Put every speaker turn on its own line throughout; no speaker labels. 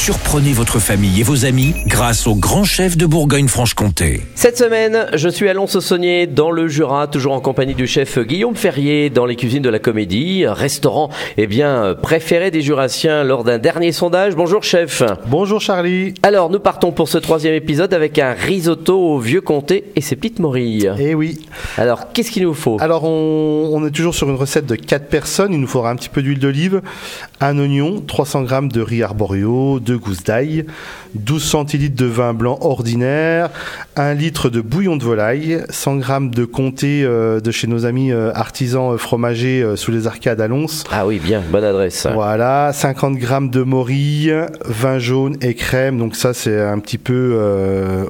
Surprenez votre famille et vos amis grâce au grand chef de Bourgogne-Franche-Comté.
Cette semaine, je suis à Lons-Saunier dans le Jura, toujours en compagnie du chef Guillaume Ferrier dans les cuisines de la Comédie, restaurant eh bien préféré des Jurassiens lors d'un dernier sondage. Bonjour chef.
Bonjour Charlie.
Alors nous partons pour ce troisième épisode avec un risotto au vieux comté et ses petites morilles.
Eh oui.
Alors qu'est-ce qu'il nous faut?
Alors on, on est toujours sur une recette de 4 personnes. Il nous faudra un petit peu d'huile d'olive, un oignon, 300 g de riz arborio, 2 gousses d'ail, 12 centilitres de vin blanc ordinaire, 1 litre de bouillon de volaille, 100 g de comté euh, de chez nos amis euh, artisans euh, fromagers euh, sous les arcades à Lons.
Ah oui, bien, bonne adresse.
Voilà, 50 g de morille, vin jaune et crème. Donc ça, c'est un petit peu,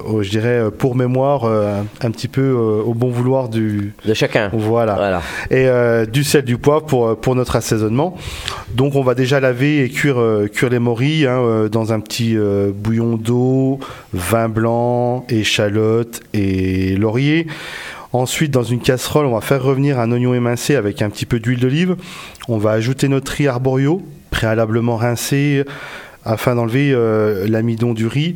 oh, je dirais, pour mémoire, un petit peu au bon vouloir du...
De chacun.
Voilà.
Voilà.
Et du sel, du poivre pour, pour notre assaisonnement. Donc on va déjà laver et cuire, cuire les morilles hein, euh, dans un petit euh, bouillon d'eau, vin blanc, échalote et laurier. Ensuite, dans une casserole, on va faire revenir un oignon émincé avec un petit peu d'huile d'olive. On va ajouter notre riz arborio, préalablement rincé, afin d'enlever euh, l'amidon du riz.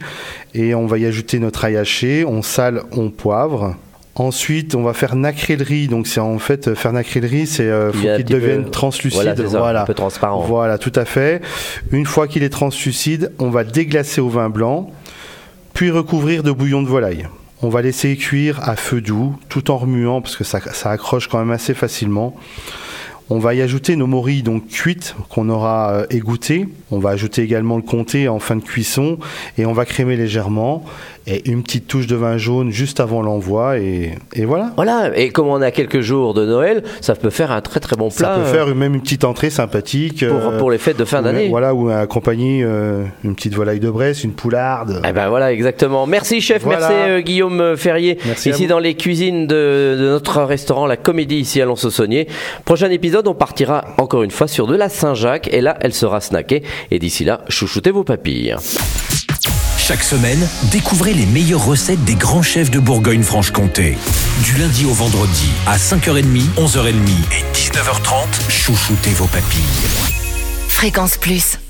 Et on va y ajouter notre ail haché. On sale, on poivre. Ensuite, on va faire nacrer le riz. Donc, c'est en fait euh, faire nacrer le riz, c'est euh, faut qu'il
peu-
devienne translucide.
Voilà, un peu transparent.
Voilà, tout à fait. Une fois qu'il est translucide, on va déglacer au vin blanc, puis recouvrir de bouillon de volaille. On va laisser cuire à feu doux, tout en remuant, parce que ça, ça accroche quand même assez facilement. On va y ajouter nos morilles donc cuites qu'on aura euh, égouttées. On va ajouter également le comté en fin de cuisson et on va crémer légèrement et une petite touche de vin jaune juste avant l'envoi et, et voilà.
Voilà, et comme on a quelques jours de Noël, ça peut faire un très très bon
Ça
plat
peut
euh,
faire même une petite entrée sympathique.
pour,
euh,
pour les fêtes de fin d'année.
Voilà, ou accompagner euh, une petite volaille de Bresse, une poularde.
Eh ben voilà, exactement. Merci chef,
Voilà.
merci euh, Guillaume Ferrier,
Merci
ici dans les cuisines de, de notre restaurant La Comédie ici à Lons-Saunier. Prochain épisode, on partira encore une fois sur de la Saint-Jacques et là, elle sera snackée. Et d'ici là, chouchoutez vos papilles.
Chaque semaine, découvrez les meilleures recettes des grands chefs de Bourgogne-Franche-Comté. Du lundi au vendredi, à 5h30, 11h30 et 19h30, chouchoutez vos papilles.
Fréquence Plus.